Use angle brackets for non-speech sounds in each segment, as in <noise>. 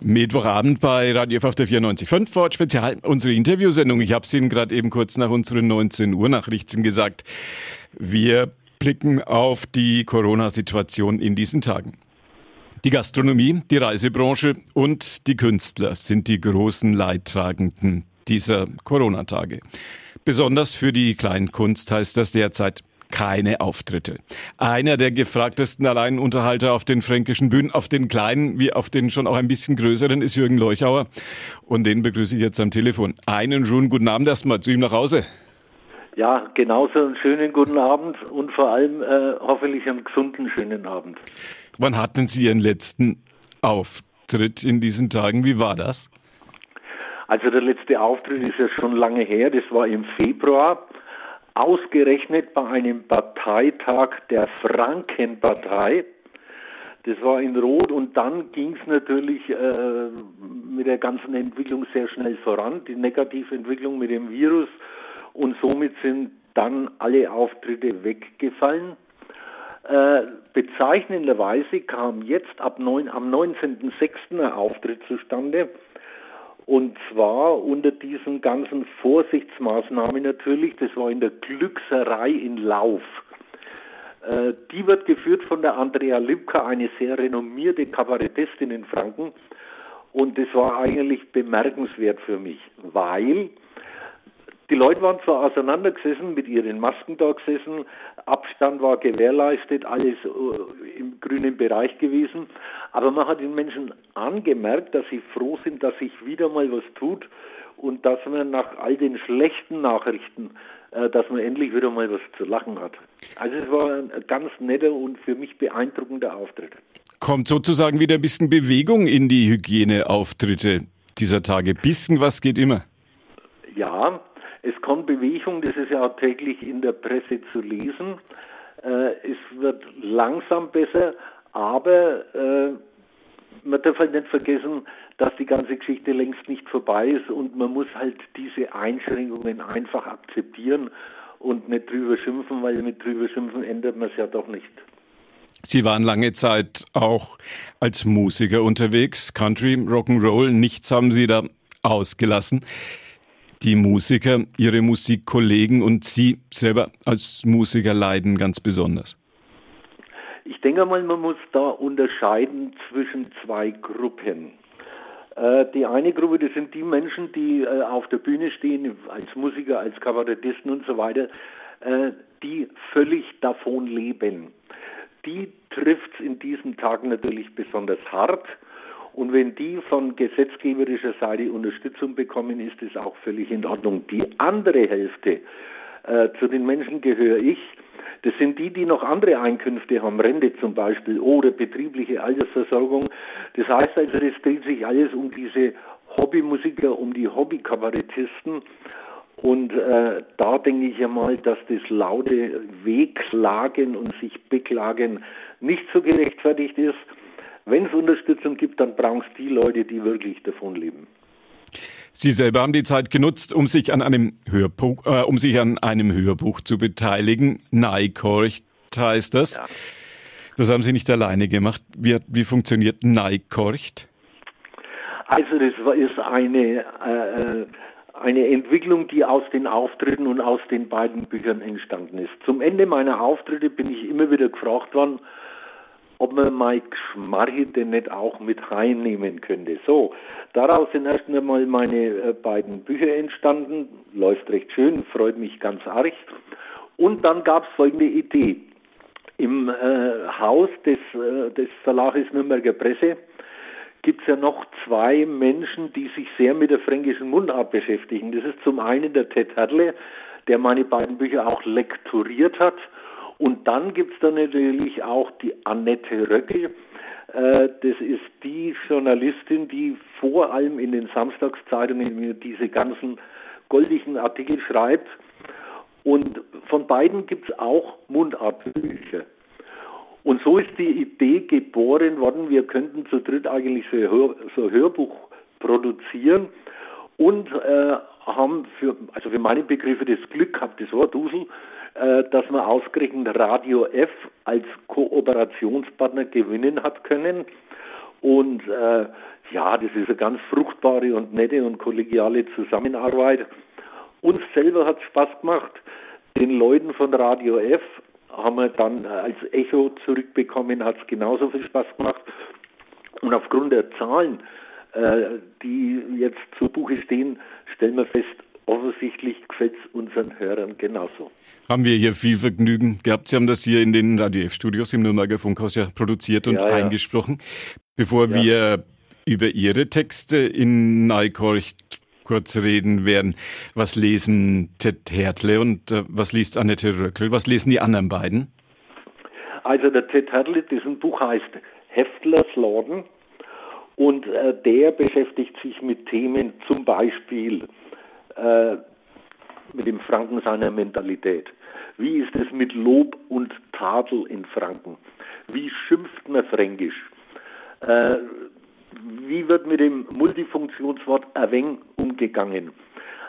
Mittwochabend bei Radio F auf der 94.5 Ford Spezial, unsere Interviewsendung. Ich habe es Ihnen gerade eben kurz nach unseren 19 Uhr Nachrichten gesagt. Wir blicken auf die Corona-Situation in diesen Tagen. Die Gastronomie, die Reisebranche und die Künstler sind die großen Leidtragenden dieser Corona-Tage. Besonders für die Kleinkunst heißt das derzeit keine Auftritte. Einer der gefragtesten Alleinunterhalter auf den fränkischen Bühnen, auf den kleinen wie auf den schon auch ein bisschen größeren, ist Jürgen Leuchauer. Und den begrüße ich jetzt am Telefon. Einen schönen guten Abend erstmal zu ihm nach Hause. Ja, genauso einen schönen guten Abend und vor allem äh, hoffentlich einen gesunden schönen Abend. Wann hatten Sie Ihren letzten Auftritt in diesen Tagen? Wie war das? Also der letzte Auftritt ist ja schon lange her, das war im Februar ausgerechnet bei einem Parteitag der Frankenpartei. Das war in Rot und dann ging es natürlich äh, mit der ganzen Entwicklung sehr schnell voran, die Negativentwicklung mit dem Virus und somit sind dann alle Auftritte weggefallen. Äh, bezeichnenderweise kam jetzt ab neun, am 19.06. ein Auftritt zustande und zwar unter diesen ganzen Vorsichtsmaßnahmen natürlich, das war in der Glückserei in Lauf. Äh, die wird geführt von der Andrea Lipka, eine sehr renommierte Kabarettistin in Franken. Und das war eigentlich bemerkenswert für mich, weil die Leute waren zwar auseinandergesessen, mit ihren Masken da gesessen, Abstand war gewährleistet, alles äh, im grünen Bereich gewesen, aber man hat den Menschen angemerkt, dass sie froh sind, dass sich wieder mal was tut und dass man nach all den schlechten Nachrichten, äh, dass man endlich wieder mal was zu lachen hat. Also es war ein ganz netter und für mich beeindruckender Auftritt. Kommt sozusagen wieder ein bisschen Bewegung in die Hygieneauftritte dieser Tage. Bisschen was geht immer. Ja, es kommt Bewegung, das ist ja auch täglich in der Presse zu lesen. Äh, es wird langsam besser, aber äh, man darf halt nicht vergessen, dass die ganze Geschichte längst nicht vorbei ist und man muss halt diese Einschränkungen einfach akzeptieren und nicht drüber schimpfen, weil mit drüber schimpfen ändert man es ja doch nicht. Sie waren lange Zeit auch als Musiker unterwegs, Country, Rock'n'Roll, nichts haben Sie da ausgelassen die Musiker, ihre Musikkollegen und Sie selber als Musiker leiden ganz besonders? Ich denke mal, man muss da unterscheiden zwischen zwei Gruppen. Äh, die eine Gruppe, das sind die Menschen, die äh, auf der Bühne stehen, als Musiker, als Kabarettisten und so weiter, äh, die völlig davon leben. Die trifft es in diesen Tagen natürlich besonders hart und wenn die von gesetzgeberischer Seite Unterstützung bekommen, ist es auch völlig in Ordnung. Die andere Hälfte, äh, zu den Menschen gehöre ich, das sind die, die noch andere Einkünfte haben, Rente zum Beispiel oder betriebliche Altersversorgung. Das heißt also, das dreht sich alles um diese Hobbymusiker, um die Hobbykabarettisten. Und äh, da denke ich ja mal, dass das laute Wehklagen und sich beklagen nicht so gerechtfertigt ist. Wenn es Unterstützung gibt, dann brauchen es die Leute, die wirklich davon leben. Sie selber haben die Zeit genutzt, um sich an einem Hörbuch, äh, um sich an einem Hörbuch zu beteiligen. Neikorcht heißt das. Ja. Das haben Sie nicht alleine gemacht. Wie, wie funktioniert Neikorcht? Also das ist eine äh, eine Entwicklung, die aus den Auftritten und aus den beiden Büchern entstanden ist. Zum Ende meiner Auftritte bin ich immer wieder gefragt worden, ob man Mike Schmarrite nicht auch mit reinnehmen könnte. So, daraus sind erst einmal meine äh, beiden Bücher entstanden, läuft recht schön, freut mich ganz arg. Und dann gab es folgende Idee. Im äh, Haus des, äh, des Verlages Nürnberger Presse gibt es ja noch zwei Menschen, die sich sehr mit der fränkischen Mundart beschäftigen. Das ist zum einen der Ted Hertle, der meine beiden Bücher auch lekturiert hat und dann gibt es da natürlich auch die Annette Röckel. Äh, das ist die Journalistin, die vor allem in den Samstagszeitungen diese ganzen goldigen Artikel schreibt. Und von beiden gibt es auch Mundartbücher. Und so ist die Idee geboren worden, wir könnten zu dritt eigentlich so Hör, so Hörbuch produzieren und äh, haben für, also für meine Begriffe das Glück gehabt, das Wort Dusel, äh, dass man ausgerechnet Radio F als Kooperationspartner gewinnen hat können. Und äh, ja, das ist eine ganz fruchtbare und nette und kollegiale Zusammenarbeit. Uns selber hat es Spaß gemacht. Den Leuten von Radio F haben wir dann als Echo zurückbekommen, hat es genauso viel Spaß gemacht. Und aufgrund der Zahlen, äh, die jetzt zu Buche stehen, stellen wir fest, offensichtlich gefällt es unseren Hörern genauso. Haben wir hier viel Vergnügen gehabt. Sie haben das hier in den Radio F-Studios im Nürnberger Funkhaus ja produziert und ja, ja. eingesprochen. Bevor ja. wir über Ihre Texte in Neukorcht kurz reden werden, was lesen Ted Hertle und äh, was liest Annette Röckel? Was lesen die anderen beiden? Also der Ted Hertle, dessen Buch heißt Heftlers Laden äh, der beschäftigt sich mit Themen zum Beispiel äh, mit dem Franken seiner Mentalität. Wie ist es mit Lob und Tadel in Franken? Wie schimpft man Fränkisch? Äh, wie wird mit dem Multifunktionswort erweng umgegangen?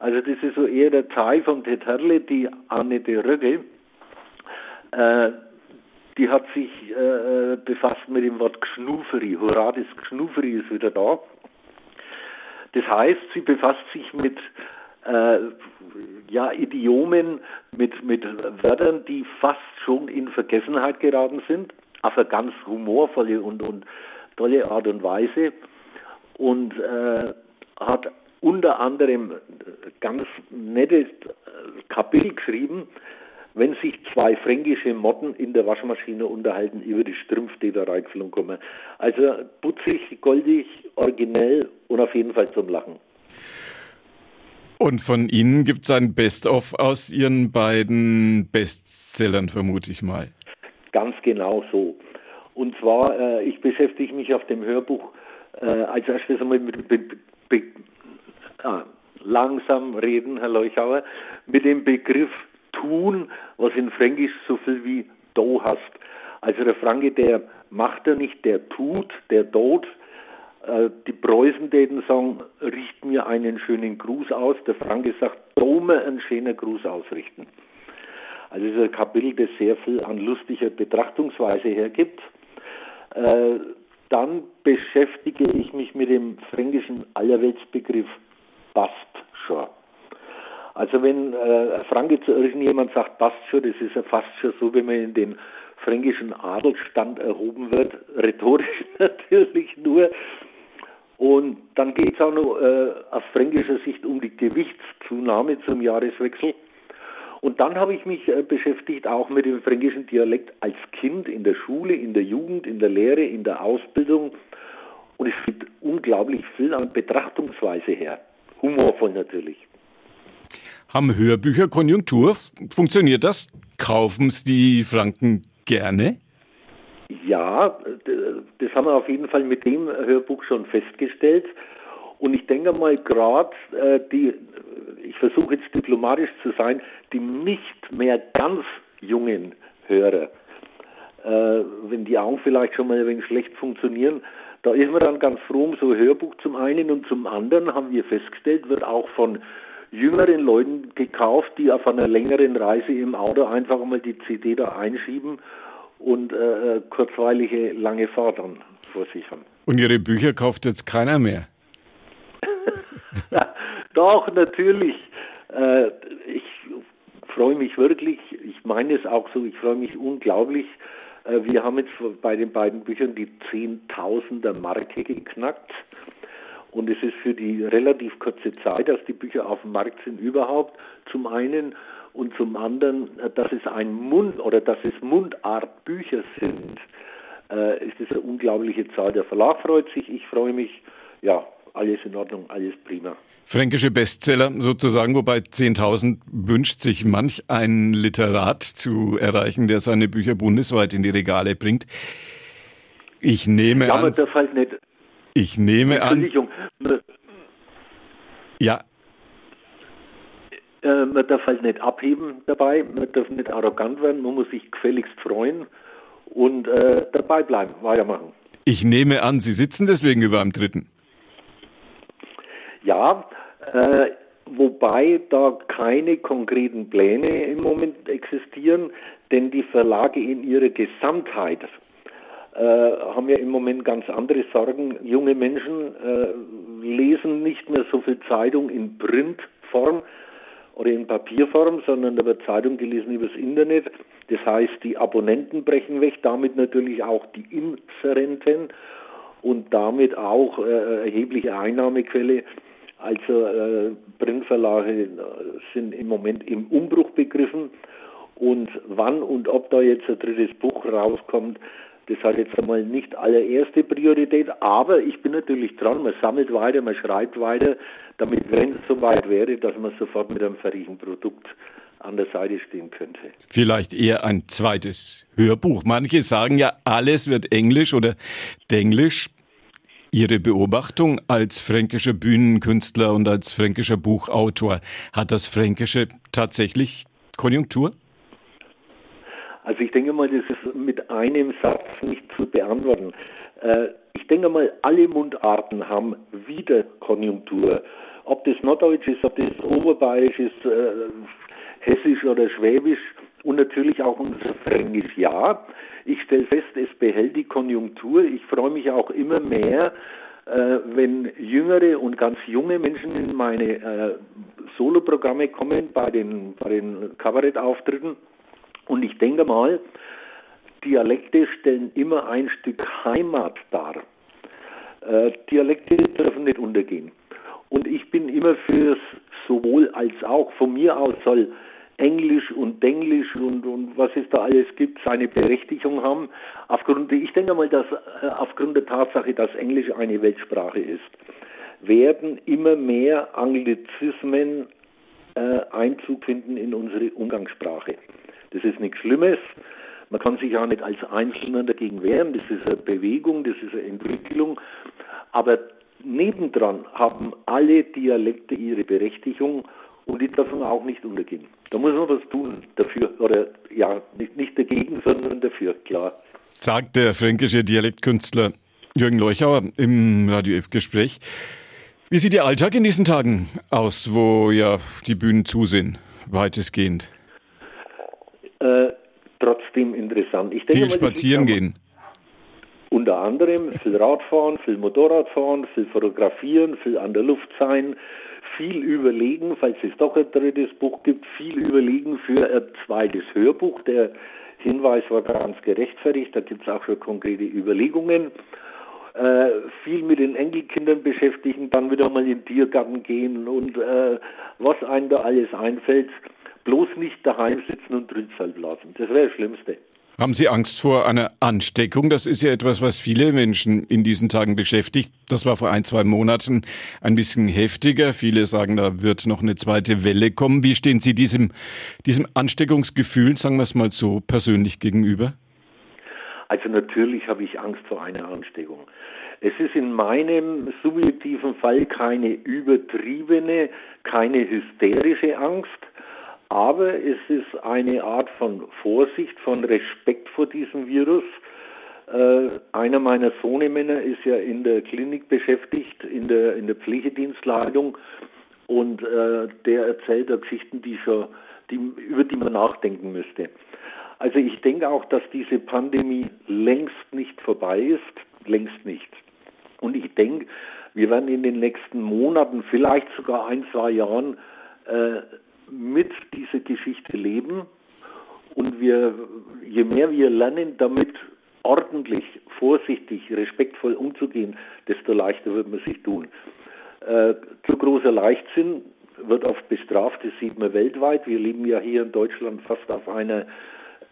Also das ist so eher der Teil von Teterle, die Annette Rögge, äh, die hat sich äh, befasst mit dem Wort Gschnuferi. Hurra, das Gschnuferi ist wieder da. Das heißt, sie befasst sich mit äh, ja, Idiomen, mit, mit Wörtern, die fast schon in Vergessenheit geraten sind, auf eine ganz humorvolle und, und tolle Art und Weise und äh, hat unter anderem ganz nettes Kapitel geschrieben, wenn sich zwei fränkische Motten in der Waschmaschine unterhalten über die Strümpfe, die da reingeflogen kommen. Also putzig, goldig, originell und auf jeden Fall zum Lachen. Und von Ihnen gibt es ein Best-of aus Ihren beiden Bestsellern, vermute ich mal. Ganz genau so. Und zwar, äh, ich beschäftige mich auf dem Hörbuch äh, als erstes einmal mit, mit, mit ah, langsam reden, Herr Leuchauer, mit dem Begriff tun, was in Fränkisch so viel wie do hast. Also der Franke, der macht er nicht, der tut, der tut, äh, die Preußen täten sagen, richt mir einen schönen Gruß aus. Der Franke sagt, dome einen schönen Gruß ausrichten. Also es ist ein Kapitel, das sehr viel an lustiger Betrachtungsweise hergibt. Äh, dann beschäftige ich mich mit dem fränkischen Allerweltsbegriff Bast schon. Also wenn äh, Franke zu irgendjemand sagt Bast schon, das ist ja fast schon so, wenn man in den fränkischen Adelstand erhoben wird, <laughs> rhetorisch natürlich nur, und dann geht es auch noch äh, aus fränkischer Sicht um die Gewichtszunahme zum Jahreswechsel. Und dann habe ich mich äh, beschäftigt auch mit dem fränkischen Dialekt als Kind in der Schule, in der Jugend, in der Lehre, in der Ausbildung. Und es gibt unglaublich viel an Betrachtungsweise her. Humorvoll natürlich. Haben Hörbücher Konjunktur? Funktioniert das? Kaufen es die Franken gerne? Ja, das haben wir auf jeden Fall mit dem Hörbuch schon festgestellt. Und ich denke mal, gerade äh, die, ich versuche jetzt diplomatisch zu sein, die nicht mehr ganz jungen Hörer, äh, wenn die Augen vielleicht schon mal ein wenig schlecht funktionieren, da ist man dann ganz froh um so ein Hörbuch zum einen und zum anderen haben wir festgestellt, wird auch von jüngeren Leuten gekauft, die auf einer längeren Reise im Auto einfach mal die CD da einschieben und äh, äh, kurzweilige lange Fahrten vor sich haben. Und Ihre Bücher kauft jetzt keiner mehr? <laughs> doch, natürlich. Äh, ich freue mich wirklich, ich meine es auch so, ich freue mich unglaublich. Äh, wir haben jetzt bei den beiden Büchern die Zehntausender Marke geknackt. Und es ist für die relativ kurze Zeit, dass die Bücher auf dem Markt sind, überhaupt zum einen und zum anderen, dass es ein Mund oder dass es Mundartbücher sind, äh, ist es eine unglaubliche Zahl. Der Verlag freut sich, ich freue mich. Ja, alles in Ordnung, alles prima. Fränkische Bestseller sozusagen, wobei 10.000 wünscht sich manch ein Literat zu erreichen, der seine Bücher bundesweit in die Regale bringt. Ich nehme ja, an. Das halt nicht. Ich nehme an. Ja, äh, man darf halt nicht abheben dabei, man darf nicht arrogant werden, man muss sich gefälligst freuen und äh, dabei bleiben, weitermachen. Ich nehme an, Sie sitzen deswegen über am dritten. Ja, äh, wobei da keine konkreten Pläne im Moment existieren, denn die Verlage in ihrer Gesamtheit äh, haben ja im Moment ganz andere Sorgen. Junge Menschen äh, lesen nicht mehr so viel Zeitung in Printform oder in Papierform, sondern da wird Zeitung gelesen übers Internet. Das heißt, die Abonnenten brechen weg, damit natürlich auch die Inserenten und damit auch äh, erhebliche Einnahmequelle. Also äh, Printverlage sind im Moment im Umbruch begriffen und wann und ob da jetzt ein drittes Buch rauskommt, das hat jetzt einmal nicht allererste Priorität, aber ich bin natürlich dran, man sammelt weiter, man schreibt weiter, damit, wenn es soweit wäre, dass man sofort mit einem fertigen Produkt an der Seite stehen könnte. Vielleicht eher ein zweites Hörbuch. Manche sagen ja, alles wird Englisch oder Denglisch. Ihre Beobachtung als fränkischer Bühnenkünstler und als fränkischer Buchautor, hat das Fränkische tatsächlich Konjunktur? Also ich denke mal, das ist mit einem Satz nicht zu beantworten. Äh, ich denke mal, alle Mundarten haben wieder Konjunktur. Ob das Norddeutsch ist, ob das Oberbayerisch ist, äh, Hessisch oder Schwäbisch und natürlich auch unser Fränkisch. Ja, ich stelle fest, es behält die Konjunktur. Ich freue mich auch immer mehr, äh, wenn jüngere und ganz junge Menschen in meine äh, Soloprogramme kommen bei den, bei den Kabarettauftritten und ich denke mal, Dialekte stellen immer ein Stück Heimat dar. Äh, Dialekte dürfen nicht untergehen. Und ich bin immer fürs sowohl als auch. Von mir aus soll Englisch und Denglisch und, und was es da alles gibt, seine Berechtigung haben. Aufgrund, ich denke mal, dass äh, aufgrund der Tatsache, dass Englisch eine Weltsprache ist, werden immer mehr Anglizismen äh, Einzug finden in unsere Umgangssprache. Das ist nichts Schlimmes. Man kann sich auch nicht als Einzelner dagegen wehren. Das ist eine Bewegung, das ist eine Entwicklung. Aber nebendran haben alle Dialekte ihre Berechtigung und die dürfen auch nicht untergehen. Da muss man was tun dafür. Oder ja, nicht, nicht dagegen, sondern dafür, klar. Sagt der fränkische Dialektkünstler Jürgen Leuchauer im Radio F-Gespräch. Wie sieht Ihr Alltag in diesen Tagen aus, wo ja die Bühnen zu sind, weitestgehend? Äh, trotzdem interessant. Ich denke viel spazieren gehen. Unter anderem viel Radfahren, viel Motorradfahren, viel fotografieren, viel an der Luft sein, viel überlegen, falls es doch ein drittes Buch gibt, viel überlegen für ein zweites Hörbuch. Der Hinweis war ganz gerechtfertigt, da gibt es auch schon konkrete Überlegungen. Äh, viel mit den Enkelkindern beschäftigen, dann wieder mal in den Tiergarten gehen und äh, was einem da alles einfällt bloß nicht daheim sitzen und Drützal blasen. Das wäre das Schlimmste. Haben Sie Angst vor einer Ansteckung? Das ist ja etwas, was viele Menschen in diesen Tagen beschäftigt. Das war vor ein, zwei Monaten ein bisschen heftiger. Viele sagen, da wird noch eine zweite Welle kommen. Wie stehen Sie diesem, diesem Ansteckungsgefühl, sagen wir es mal so, persönlich gegenüber? Also natürlich habe ich Angst vor einer Ansteckung. Es ist in meinem subjektiven Fall keine übertriebene, keine hysterische Angst, aber es ist eine Art von Vorsicht, von Respekt vor diesem Virus. Äh, einer meiner Sohnemänner ist ja in der Klinik beschäftigt, in der, in der Pflegedienstleitung und äh, der erzählt da Geschichten, die schon, die, über die man nachdenken müsste. Also ich denke auch, dass diese Pandemie längst nicht vorbei ist, längst nicht. Und ich denke, wir werden in den nächsten Monaten, vielleicht sogar ein, zwei Jahren, äh, mit dieser Geschichte leben und wir, je mehr wir lernen, damit ordentlich, vorsichtig, respektvoll umzugehen, desto leichter wird man sich tun. Äh, zu großer Leichtsinn wird oft bestraft, das sieht man weltweit. Wir leben ja hier in Deutschland fast auf einer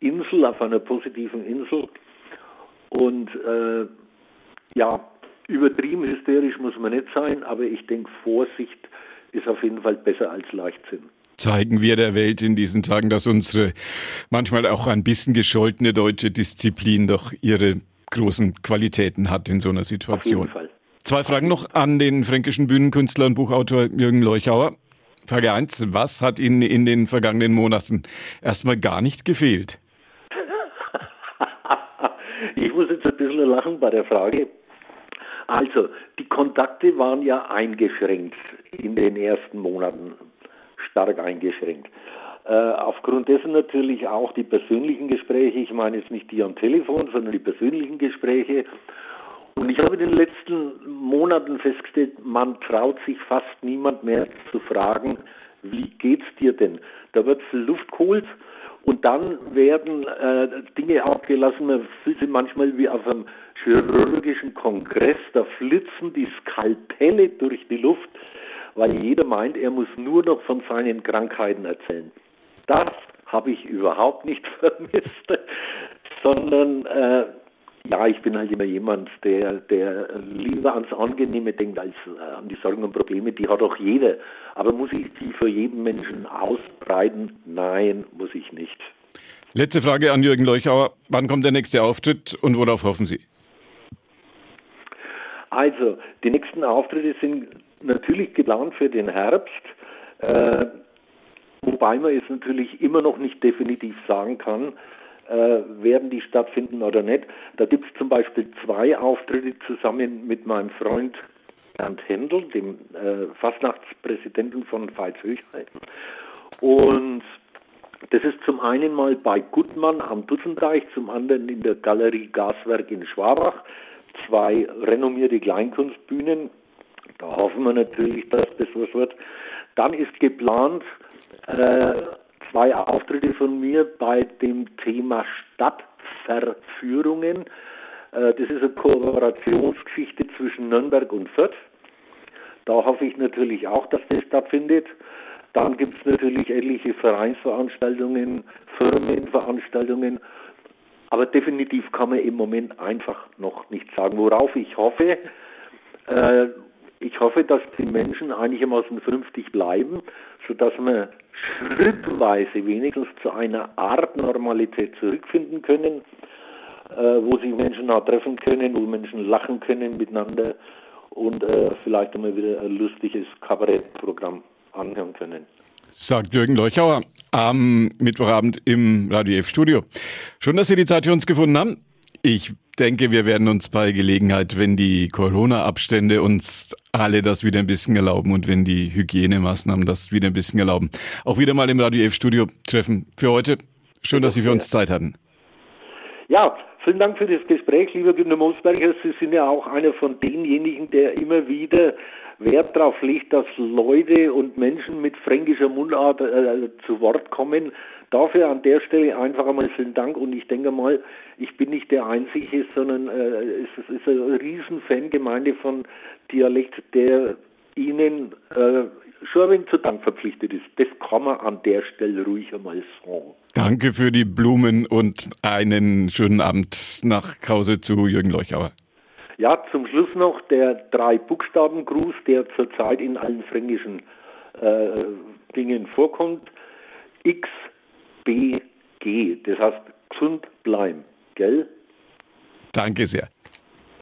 Insel, auf einer positiven Insel. Und äh, ja, übertrieben hysterisch muss man nicht sein, aber ich denke, Vorsicht ist auf jeden Fall besser als Leichtsinn zeigen wir der Welt in diesen Tagen, dass unsere manchmal auch ein bisschen gescholtene deutsche Disziplin doch ihre großen Qualitäten hat in so einer Situation. Auf jeden Fall. Zwei Fragen noch an den fränkischen Bühnenkünstler und Buchautor Jürgen Leuchauer. Frage 1, was hat Ihnen in den vergangenen Monaten erstmal gar nicht gefehlt? <laughs> ich muss jetzt ein bisschen lachen bei der Frage. Also, die Kontakte waren ja eingeschränkt in den ersten Monaten stark eingeschränkt. Äh, aufgrund dessen natürlich auch die persönlichen Gespräche, ich meine jetzt nicht die am Telefon, sondern die persönlichen Gespräche. Und ich habe in den letzten Monaten festgestellt, man traut sich fast niemand mehr zu fragen, wie geht's dir denn? Da wird viel Luft geholt und dann werden äh, Dinge abgelassen, man fühlt sich manchmal wie auf einem chirurgischen Kongress, da flitzen die Skalpelle durch die Luft, weil jeder meint, er muss nur noch von seinen Krankheiten erzählen. Das habe ich überhaupt nicht <laughs> vermisst, sondern äh, ja, ich bin halt immer jemand, der, der lieber ans Angenehme denkt als äh, an die Sorgen und Probleme. Die hat auch jeder. Aber muss ich die für jeden Menschen ausbreiten? Nein, muss ich nicht. Letzte Frage an Jürgen Leuchauer. Wann kommt der nächste Auftritt und worauf hoffen Sie? Also, die nächsten Auftritte sind natürlich geplant für den Herbst. Äh, wobei man es natürlich immer noch nicht definitiv sagen kann, äh, werden die stattfinden oder nicht. Da gibt es zum Beispiel zwei Auftritte zusammen mit meinem Freund Bernd Händel, dem äh, Fastnachtspräsidenten von Veitshöchheim. Und das ist zum einen mal bei Gutmann am Dutzendeich, zum anderen in der Galerie Gaswerk in Schwabach. Zwei renommierte Kleinkunstbühnen. Da hoffen wir natürlich, dass das was wird. Dann ist geplant äh, zwei Auftritte von mir bei dem Thema Stadtverführungen. Äh, das ist eine Kooperationsgeschichte zwischen Nürnberg und Fürth. Da hoffe ich natürlich auch, dass das stattfindet. Dann gibt es natürlich etliche Vereinsveranstaltungen, Firmenveranstaltungen. Aber definitiv kann man im Moment einfach noch nicht sagen. Worauf ich hoffe, äh, ich hoffe, dass die Menschen einigermaßen vernünftig bleiben, sodass wir schrittweise wenigstens zu einer Art Normalität zurückfinden können, äh, wo sich Menschen auch treffen können, wo Menschen lachen können miteinander und äh, vielleicht einmal wieder ein lustiges Kabarettprogramm anhören können. Sagt Jürgen Leuchauer am Mittwochabend im Radio F-Studio. Schön, dass Sie die Zeit für uns gefunden haben. Ich denke, wir werden uns bei Gelegenheit, wenn die Corona-Abstände uns alle das wieder ein bisschen erlauben und wenn die Hygienemaßnahmen das wieder ein bisschen erlauben, auch wieder mal im Radio F-Studio treffen. Für heute, schön, dass Sie für uns Zeit hatten. Ja, vielen Dank für das Gespräch, lieber Günter Mosberger. Sie sind ja auch einer von denjenigen, der immer wieder Wert darauf legt, dass Leute und Menschen mit fränkischer Mundart äh, zu Wort kommen. Dafür an der Stelle einfach einmal vielen Dank und ich denke mal, ich bin nicht der Einzige, sondern äh, es ist eine riesen Fangemeinde von Dialekt, der Ihnen äh, wenig zu Dank verpflichtet ist. Das kann man an der Stelle ruhig einmal sagen. Danke für die Blumen und einen schönen Abend nach Hause zu Jürgen Leuchauer. Ja, zum Schluss noch der Drei-Buchstaben-Gruß, der zurzeit in allen fränkischen äh, Dingen vorkommt. X, B, G. Das heißt, gesund bleiben, gell? Danke sehr.